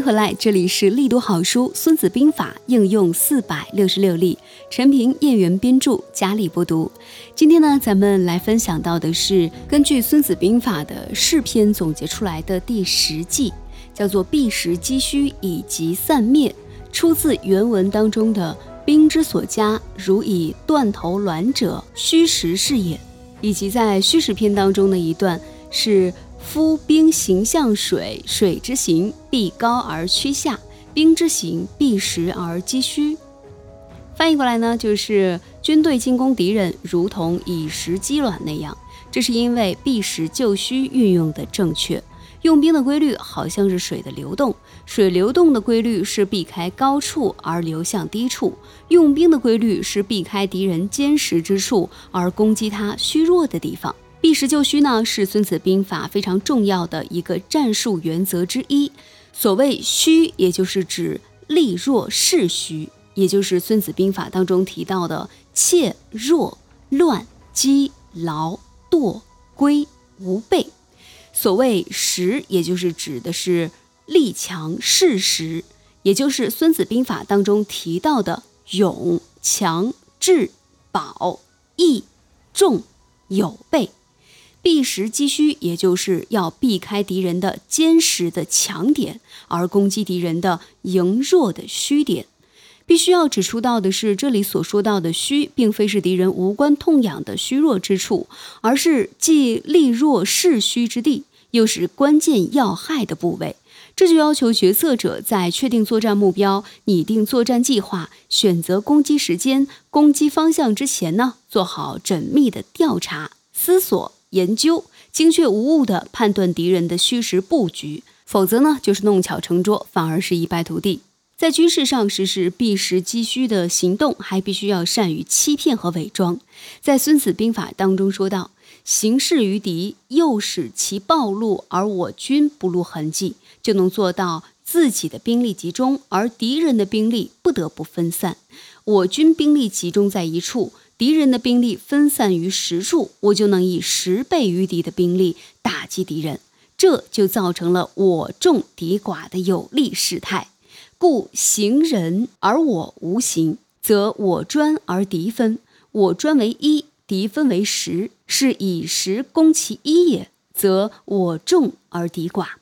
回来，这里是力读好书《孙子兵法》应用四百六十六例，陈平、燕园编著，佳丽播读。今天呢，咱们来分享到的是根据《孙子兵法》的试篇总结出来的第十计，叫做“避实击虚，以及散灭”，出自原文当中的“兵之所加，如以断头卵者，虚实是也”，以及在虚实篇当中的一段是。夫兵行向水，水之行必高而趋下；兵之行必实而击虚。翻译过来呢，就是军队进攻敌人，如同以实击卵那样。这是因为避实就虚运用的正确。用兵的规律好像是水的流动，水流动的规律是避开高处而流向低处；用兵的规律是避开敌人坚实之处而攻击他虚弱的地方。避实就虚呢，是孙子兵法非常重要的一个战术原则之一。所谓虚，也就是指力弱势虚，也就是孙子兵法当中提到的怯弱、乱、饥、劳、惰、归、无备。所谓实，也就是指的是力强势实，也就是孙子兵法当中提到的勇、强、智、保、义、重、有备。避实击虚，也就是要避开敌人的坚实的强点，而攻击敌人的羸弱的虚点。必须要指出到的是，这里所说到的虚，并非是敌人无关痛痒的虚弱之处，而是既利弱势虚之地，又是关键要害的部位。这就要求决策者在确定作战目标、拟定作战计划、选择攻击时间、攻击方向之前呢，做好缜密的调查、思索。研究精确无误地判断敌人的虚实布局，否则呢就是弄巧成拙，反而是一败涂地。在军事上实施避实击虚的行动，还必须要善于欺骗和伪装。在《孙子兵法》当中说到：“行事于敌，诱使其暴露，而我军不露痕迹，就能做到自己的兵力集中，而敌人的兵力不得不分散。我军兵力集中在一处。”敌人的兵力分散于十处，我就能以十倍于敌的兵力打击敌人，这就造成了我众敌寡的有利事态。故行人而我无形，则我专而敌分；我专为一，敌分为十，是以十攻其一也，则我众而敌寡。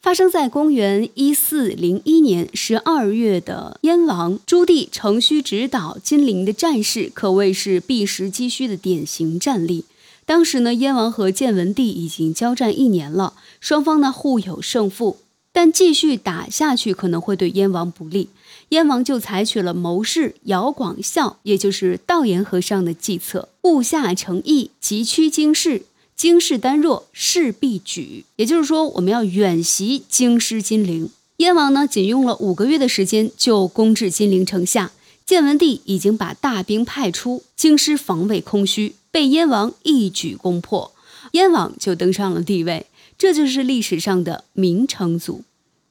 发生在公元一四零一年十二月的燕王朱棣乘虚直捣金陵的战事，可谓是避实击虚的典型战例。当时呢，燕王和建文帝已经交战一年了，双方呢互有胜负，但继续打下去可能会对燕王不利。燕王就采取了谋士姚广孝，也就是道延和尚的计策，布下城邑，急趋京师。京师单弱，势必举。也就是说，我们要远袭京师金陵。燕王呢，仅用了五个月的时间就攻至金陵城下。建文帝已经把大兵派出，京师防卫空虚，被燕王一举攻破，燕王就登上了帝位。这就是历史上的明成祖。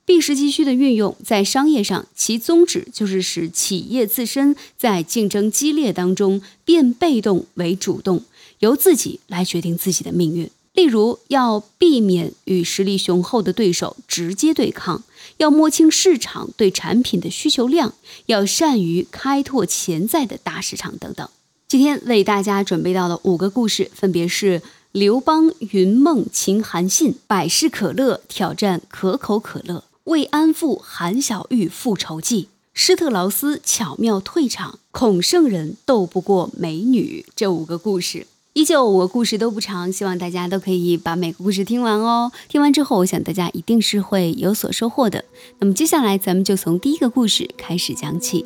避实击虚的运用，在商业上，其宗旨就是使企业自身在竞争激烈当中变被动为主动。由自己来决定自己的命运。例如，要避免与实力雄厚的对手直接对抗；要摸清市场对产品的需求量；要善于开拓潜在的大市场等等。今天为大家准备到的五个故事，分别是刘邦云梦秦韩信、百事可乐挑战可口可乐、慰安妇韩小玉复仇记、施特劳斯巧妙退场、孔圣人斗不过美女这五个故事。依旧，我故事都不长，希望大家都可以把每个故事听完哦。听完之后，我想大家一定是会有所收获的。那么接下来，咱们就从第一个故事开始讲起。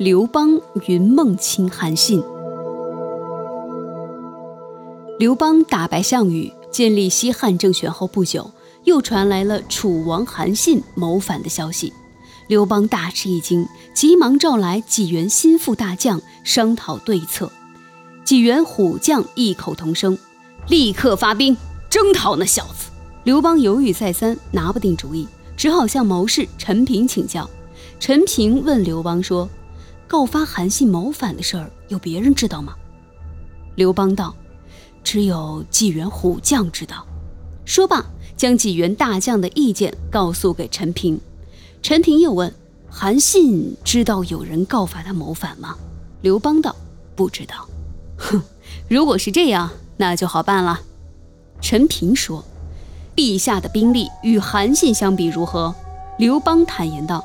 刘邦云梦卿韩信。刘邦打败项羽，建立西汉政权后不久，又传来了楚王韩信谋反的消息。刘邦大吃一惊，急忙召来济元心腹大将商讨对策。济元虎将异口同声：“立刻发兵征讨那小子。”刘邦犹豫再三，拿不定主意，只好向谋士陈平请教。陈平问刘邦说：“告发韩信谋反的事儿，有别人知道吗？”刘邦道：“只有纪元虎将知道。说罢，将纪元大将的意见告诉给陈平。陈平又问：“韩信知道有人告发他谋反吗？”刘邦道：“不知道。”哼，如果是这样，那就好办了。陈平说：“陛下的兵力与韩信相比如何？”刘邦坦言道：“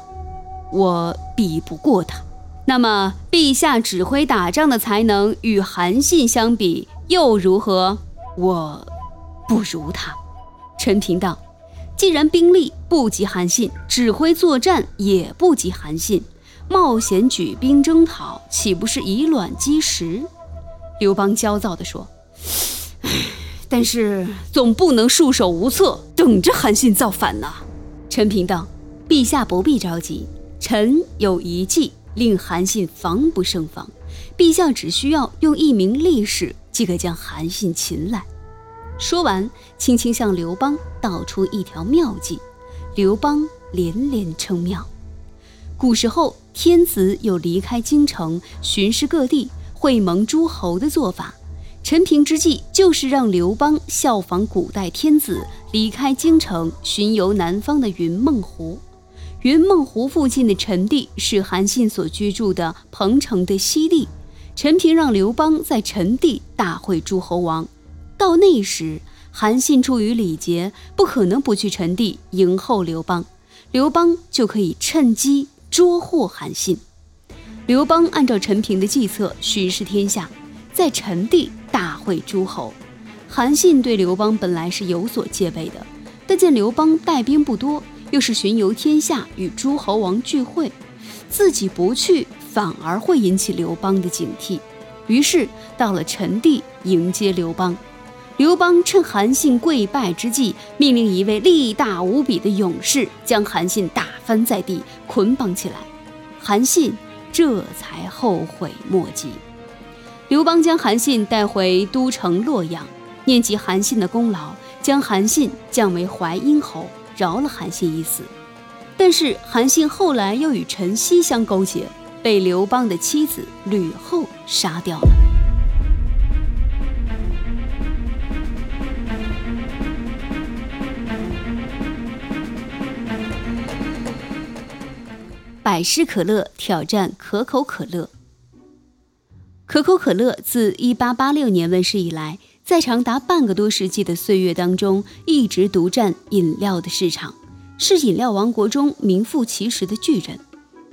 我比不过他。”那么，陛下指挥打仗的才能与韩信相比又如何？我不如他。陈平道。既然兵力不及韩信，指挥作战也不及韩信，冒险举兵征讨，岂不是以卵击石？刘邦焦躁地说：“ 但是总不能束手无策，等着韩信造反呐。”陈平道：“陛下不必着急，臣有一计，令韩信防不胜防。陛下只需要用一名力士，即可将韩信擒来。”说完，轻轻向刘邦道出一条妙计。刘邦连连称妙。古时候，天子有离开京城巡视各地、会盟诸侯的做法。陈平之计就是让刘邦效仿古代天子，离开京城巡游南方的云梦湖。云梦湖附近的陈地是韩信所居住的彭城的西地。陈平让刘邦在陈地大会诸侯王。到那时，韩信出于礼节，不可能不去陈地迎候刘邦，刘邦就可以趁机捉获韩信。刘邦按照陈平的计策巡视天下，在陈地大会诸侯。韩信对刘邦本来是有所戒备的，但见刘邦带兵不多，又是巡游天下与诸侯王聚会，自己不去反而会引起刘邦的警惕，于是到了陈地迎接刘邦。刘邦趁韩信跪拜之际，命令一位力大无比的勇士将韩信打翻在地，捆绑起来。韩信这才后悔莫及。刘邦将韩信带回都城洛阳，念及韩信的功劳，将韩信降为淮阴侯，饶了韩信一死。但是韩信后来又与陈豨相勾结，被刘邦的妻子吕后杀掉了。百事可乐挑战可口可乐。可口可乐自1886年问世以来，在长达半个多世纪的岁月当中，一直独占饮料的市场，是饮料王国中名副其实的巨人。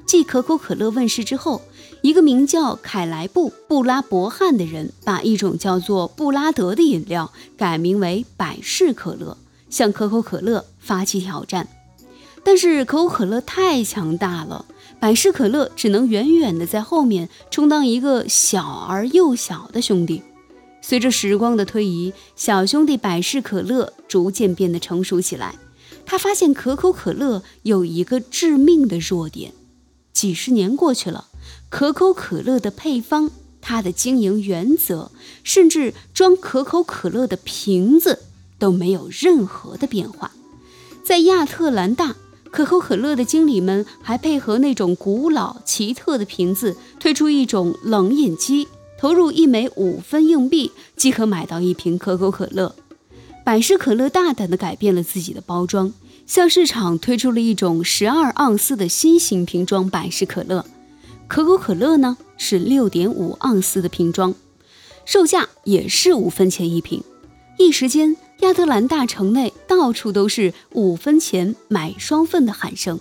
继可口可乐问世之后，一个名叫凯莱布·布拉伯汉的人，把一种叫做布拉德的饮料改名为百事可乐，向可口可乐发起挑战。但是可口可乐太强大了，百事可乐只能远远的在后面充当一个小而又小的兄弟。随着时光的推移，小兄弟百事可乐逐渐变得成熟起来。他发现可口可乐有一个致命的弱点。几十年过去了，可口可乐的配方、它的经营原则，甚至装可口可乐的瓶子都没有任何的变化。在亚特兰大。可口可乐的经理们还配合那种古老奇特的瓶子，推出一种冷饮机，投入一枚五分硬币即可买到一瓶可口可乐。百事可乐大胆地改变了自己的包装，向市场推出了一种十二盎司的新型瓶装百事可乐。可口可乐呢是六点五盎司的瓶装，售价也是五分钱一瓶。一时间。亚特兰大城内到处都是五分钱买双份的喊声。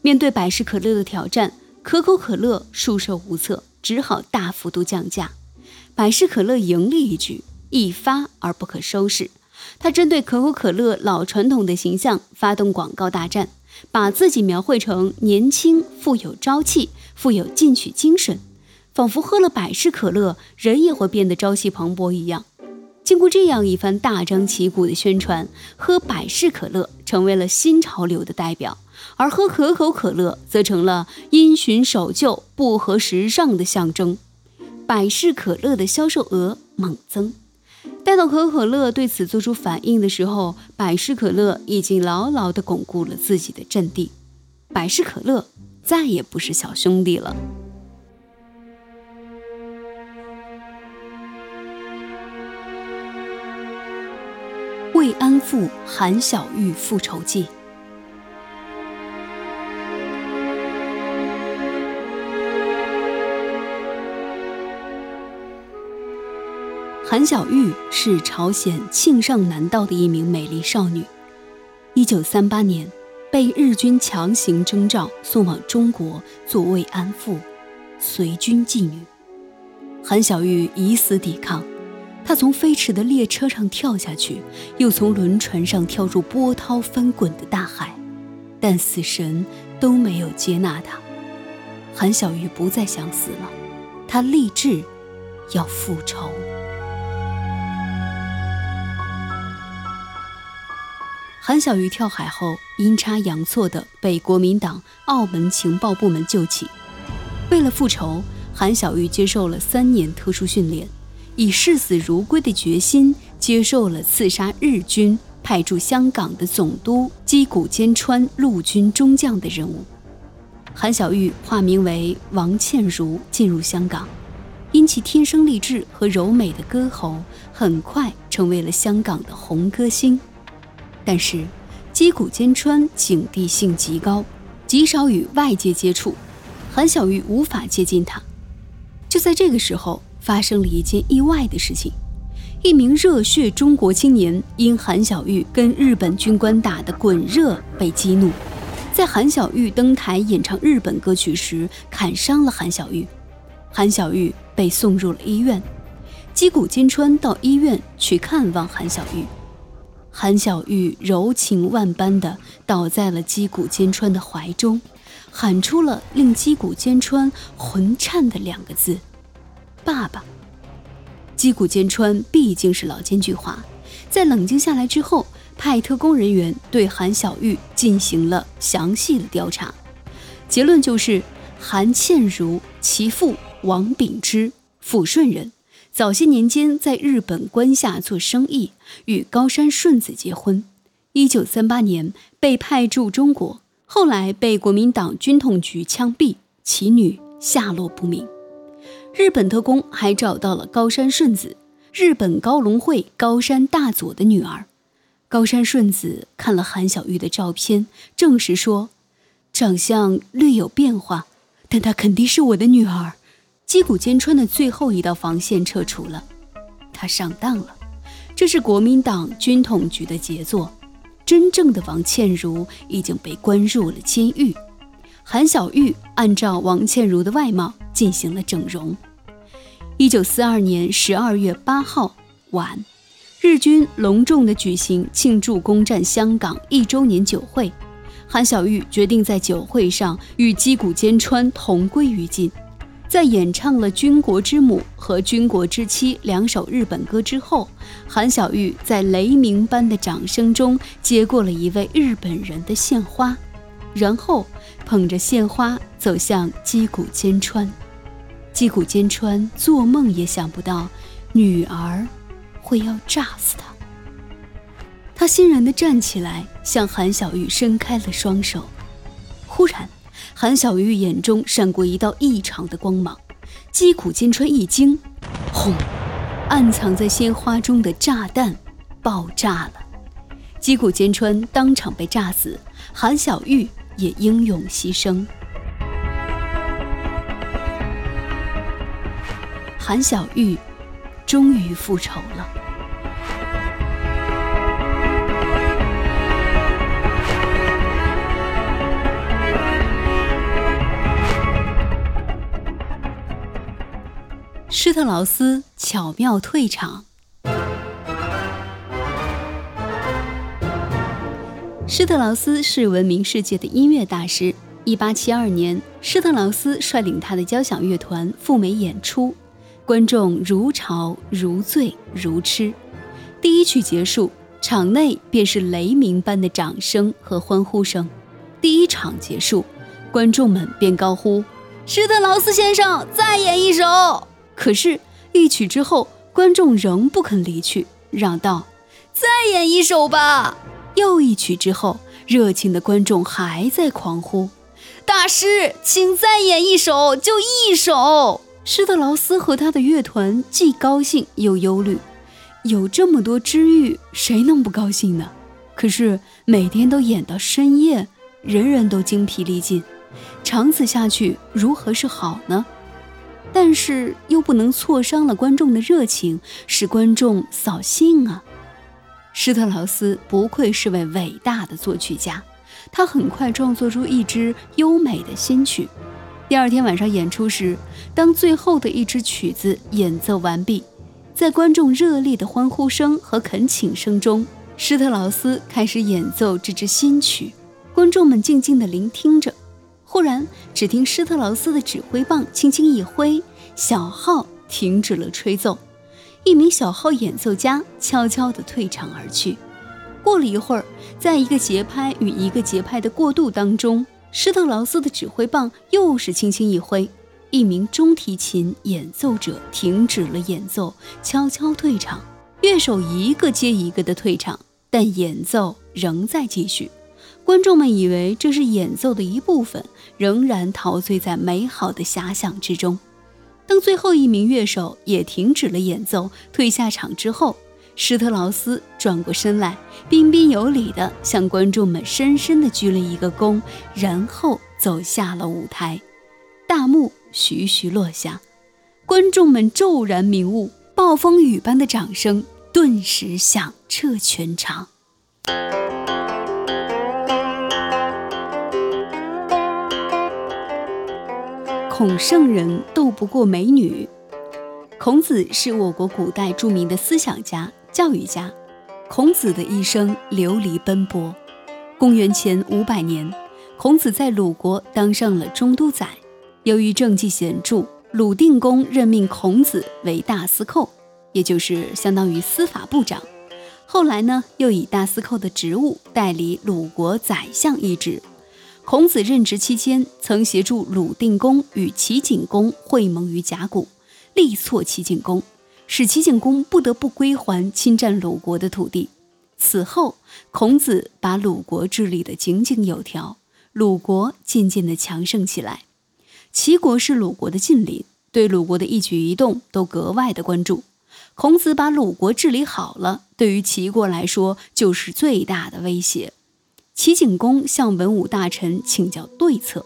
面对百事可乐的挑战，可口可乐束手无策，只好大幅度降价。百事可乐赢了一局，一发而不可收拾。他针对可口可乐老传统的形象发动广告大战，把自己描绘成年轻、富有朝气、富有进取精神，仿佛喝了百事可乐，人也会变得朝气蓬勃一样。经过这样一番大张旗鼓的宣传，喝百事可乐成为了新潮流的代表，而喝可口可乐则成了因循守旧、不合时尚的象征。百事可乐的销售额猛增。待到可口可乐对此做出反应的时候，百事可乐已经牢牢地巩固了自己的阵地。百事可乐再也不是小兄弟了。慰安妇韩小玉复仇记》。韩小玉是朝鲜庆尚南道的一名美丽少女。一九三八年，被日军强行征召送往中国做慰安妇、随军妓女。韩小玉以死抵抗，他从飞驰的列车上跳下去，又从轮船上跳入波涛翻滚的大海，但死神都没有接纳他。韩小玉不再想死了，他立志要复仇。韩小玉跳海后，阴差阳错地被国民党澳门情报部门救起。为了复仇，韩小玉接受了三年特殊训练，以视死如归的决心，接受了刺杀日军派驻香港的总督矶谷坚川陆军中将的任务。韩小玉化名为王倩如，进入香港，因其天生丽质和柔美的歌喉，很快成为了香港的红歌星。但是，矶谷坚川警惕性极高，极少与外界接触，韩小玉无法接近他。就在这个时候，发生了一件意外的事情：一名热血中国青年因韩小玉跟日本军官打得滚热被激怒，在韩小玉登台演唱日本歌曲时砍伤了韩小玉，韩小玉被送入了医院。矶谷坚川到医院去看望韩小玉。韩小玉柔情万般地倒在了击鼓坚川的怀中，喊出了令击鼓坚川魂颤的两个字：“爸爸。”击鼓坚穿毕竟是老奸巨猾，在冷静下来之后，派特工人员对韩小玉进行了详细的调查，结论就是韩倩如其父王秉之，抚顺人。早些年间，在日本关下做生意，与高山顺子结婚。一九三八年被派驻中国，后来被国民党军统局枪毙，其女下落不明。日本特工还找到了高山顺子，日本高龙会高山大佐的女儿。高山顺子看了韩小玉的照片，证实说，长相略有变化，但她肯定是我的女儿。击鼓坚川的最后一道防线撤除了，他上当了。这是国民党军统局的杰作。真正的王倩如已经被关入了监狱。韩小玉按照王倩如的外貌进行了整容。一九四二年十二月八号晚，日军隆重地举行庆祝攻占香港一周年酒会。韩小玉决定在酒会上与击鼓坚川同归于尽。在演唱了《军国之母》和《军国之妻》两首日本歌之后，韩小玉在雷鸣般的掌声中接过了一位日本人的献花，然后捧着献花走向击鼓坚川。击鼓坚川做梦也想不到，女儿会要炸死他。他欣然地站起来，向韩小玉伸开了双手。忽然。韩小玉眼中闪过一道异常的光芒，击鼓坚川一惊，轰！暗藏在鲜花中的炸弹爆炸了，击鼓坚川当场被炸死，韩小玉也英勇牺牲。韩小玉终于复仇了。施特劳斯巧妙退场。施特劳斯是闻名世界的音乐大师。一八七二年，施特劳斯率领他的交响乐团赴美演出，观众如潮如醉如痴。第一曲结束，场内便是雷鸣般的掌声和欢呼声。第一场结束，观众们便高呼：“施特劳斯先生，再演一首。”可是，一曲之后，观众仍不肯离去，嚷道：“再演一首吧！”又一曲之后，热情的观众还在狂呼：“大师，请再演一首，就一首！”施特劳斯和他的乐团既高兴又忧虑，有这么多知遇，谁能不高兴呢？可是每天都演到深夜，人人都精疲力尽，长此下去如何是好呢？但是又不能挫伤了观众的热情，使观众扫兴啊。施特劳斯不愧是位伟大的作曲家，他很快创作出一支优美的新曲。第二天晚上演出时，当最后的一支曲子演奏完毕，在观众热烈的欢呼声和恳请声中，施特劳斯开始演奏这支新曲。观众们静静地聆听着。忽然，只听施特劳斯的指挥棒轻轻一挥，小号停止了吹奏。一名小号演奏家悄悄地退场而去。过了一会儿，在一个节拍与一个节拍的过渡当中，施特劳斯的指挥棒又是轻轻一挥，一名中提琴演奏者停止了演奏，悄悄退场。乐手一个接一个的退场，但演奏仍在继续。观众们以为这是演奏的一部分，仍然陶醉在美好的遐想之中。当最后一名乐手也停止了演奏，退下场之后，施特劳斯转过身来，彬彬有礼地向观众们深深地鞠了一个躬，然后走下了舞台。大幕徐徐落下，观众们骤然明悟，暴风雨般的掌声顿时响彻全场。孔圣人斗不过美女。孔子是我国古代著名的思想家、教育家。孔子的一生流离奔波。公元前五百年，孔子在鲁国当上了中都宰。由于政绩显著，鲁定公任命孔子为大司寇，也就是相当于司法部长。后来呢，又以大司寇的职务代理鲁国宰相一职。孔子任职期间，曾协助鲁定公与齐景公会盟于甲骨，力挫齐景公，使齐景公不得不归还侵占鲁国的土地。此后，孔子把鲁国治理得井井有条，鲁国渐渐地强盛起来。齐国是鲁国的近邻，对鲁国的一举一动都格外的关注。孔子把鲁国治理好了，对于齐国来说就是最大的威胁。齐景公向文武大臣请教对策，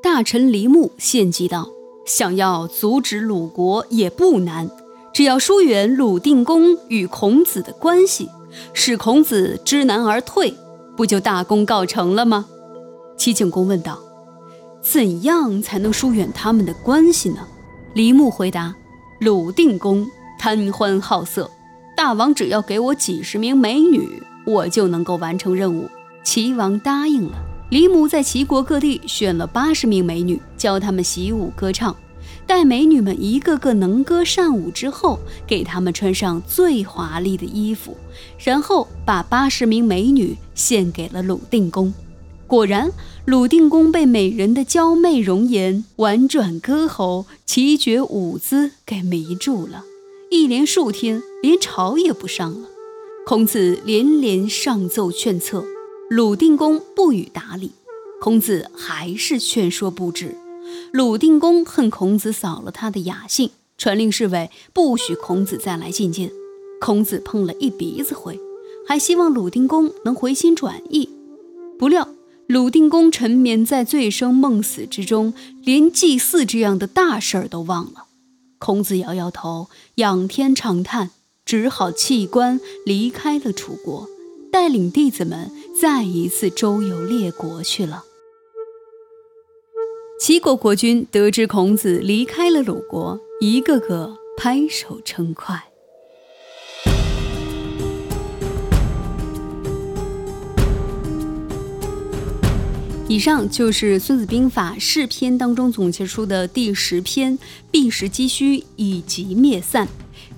大臣黎牧献计道：“想要阻止鲁国也不难，只要疏远鲁定公与孔子的关系，使孔子知难而退，不就大功告成了吗？”齐景公问道：“怎样才能疏远他们的关系呢？”李牧回答：“鲁定公贪欢好色，大王只要给我几十名美女，我就能够完成任务。”齐王答应了。李母在齐国各地选了八十名美女，教她们习武歌唱。待美女们一个个能歌善舞之后，给她们穿上最华丽的衣服，然后把八十名美女献给了鲁定公。果然，鲁定公被美人的娇媚容颜、婉转歌喉、奇绝舞姿给迷住了，一连数天连朝也不上了。孔子连连上奏劝策。鲁定公不予答理，孔子还是劝说不止。鲁定公恨孔子扫了他的雅兴，传令侍卫不许孔子再来觐见。孔子碰了一鼻子灰，还希望鲁定公能回心转意。不料鲁定公沉湎在醉生梦死之中，连祭祀这样的大事儿都忘了。孔子摇摇头，仰天长叹，只好弃官离开了楚国。带领弟子们再一次周游列国去了。齐国国君得知孔子离开了鲁国，一个个拍手称快。以上就是《孙子兵法·释篇》当中总结出的第十篇“避实击虚，以击灭散”。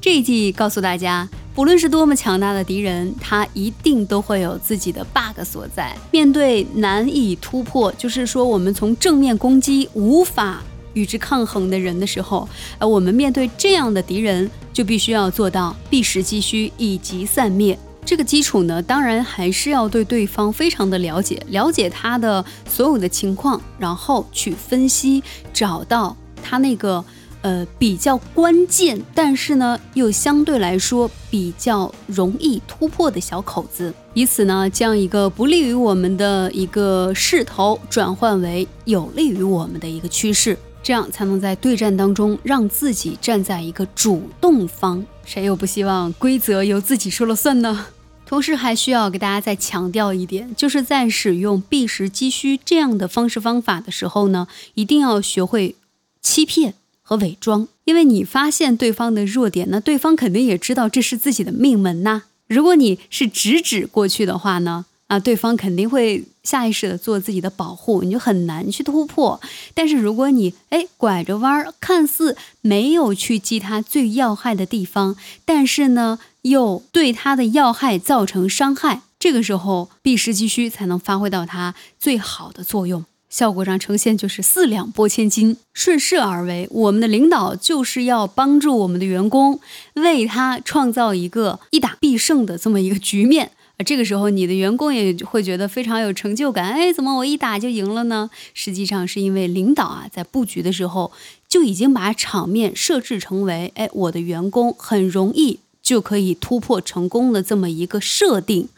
这一季告诉大家。不论是多么强大的敌人，他一定都会有自己的 bug 所在。面对难以突破，就是说我们从正面攻击无法与之抗衡的人的时候，呃，我们面对这样的敌人，就必须要做到避实击虚，以及散灭。这个基础呢，当然还是要对对方非常的了解，了解他的所有的情况，然后去分析，找到他那个。呃比较关键，但是呢又相对来说比较容易突破的小口子，以此呢将一个不利于我们的一个势头转换为有利于我们的一个趋势，这样才能在对战当中让自己站在一个主动方。谁又不希望规则由自己说了算呢？同时还需要给大家再强调一点，就是在使用避实击虚这样的方式方法的时候呢，一定要学会欺骗和伪装。因为你发现对方的弱点，那对方肯定也知道这是自己的命门呐。如果你是直指过去的话呢，啊，对方肯定会下意识的做自己的保护，你就很难去突破。但是如果你哎拐着弯儿，看似没有去击他最要害的地方，但是呢。又对他的要害造成伤害，这个时候避实击虚才能发挥到它最好的作用，效果上呈现就是四两拨千斤，顺势而为。我们的领导就是要帮助我们的员工，为他创造一个一打必胜的这么一个局面。而这个时候，你的员工也会觉得非常有成就感。哎，怎么我一打就赢了呢？实际上是因为领导啊，在布局的时候就已经把场面设置成为，哎，我的员工很容易。就可以突破成功的这么一个设定，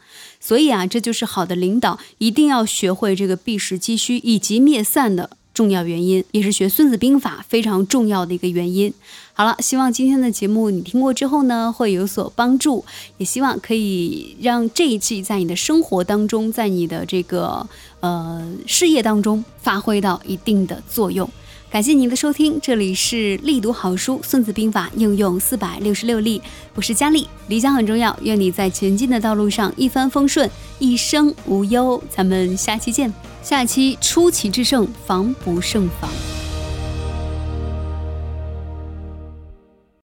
所以啊，这就是好的领导一定要学会这个避实击虚以及灭散的重要原因，也是学孙子兵法非常重要的一个原因。好了，希望今天的节目你听过之后呢，会有所帮助，也希望可以让这一季在你的生活当中，在你的这个呃事业当中发挥到一定的作用。感谢您的收听，这里是力读好书《孙子兵法》应用四百六十六例，我是佳丽。理想很重要，愿你在前进的道路上一帆风顺，一生无忧。咱们下期见，下期出奇制胜，防不胜防。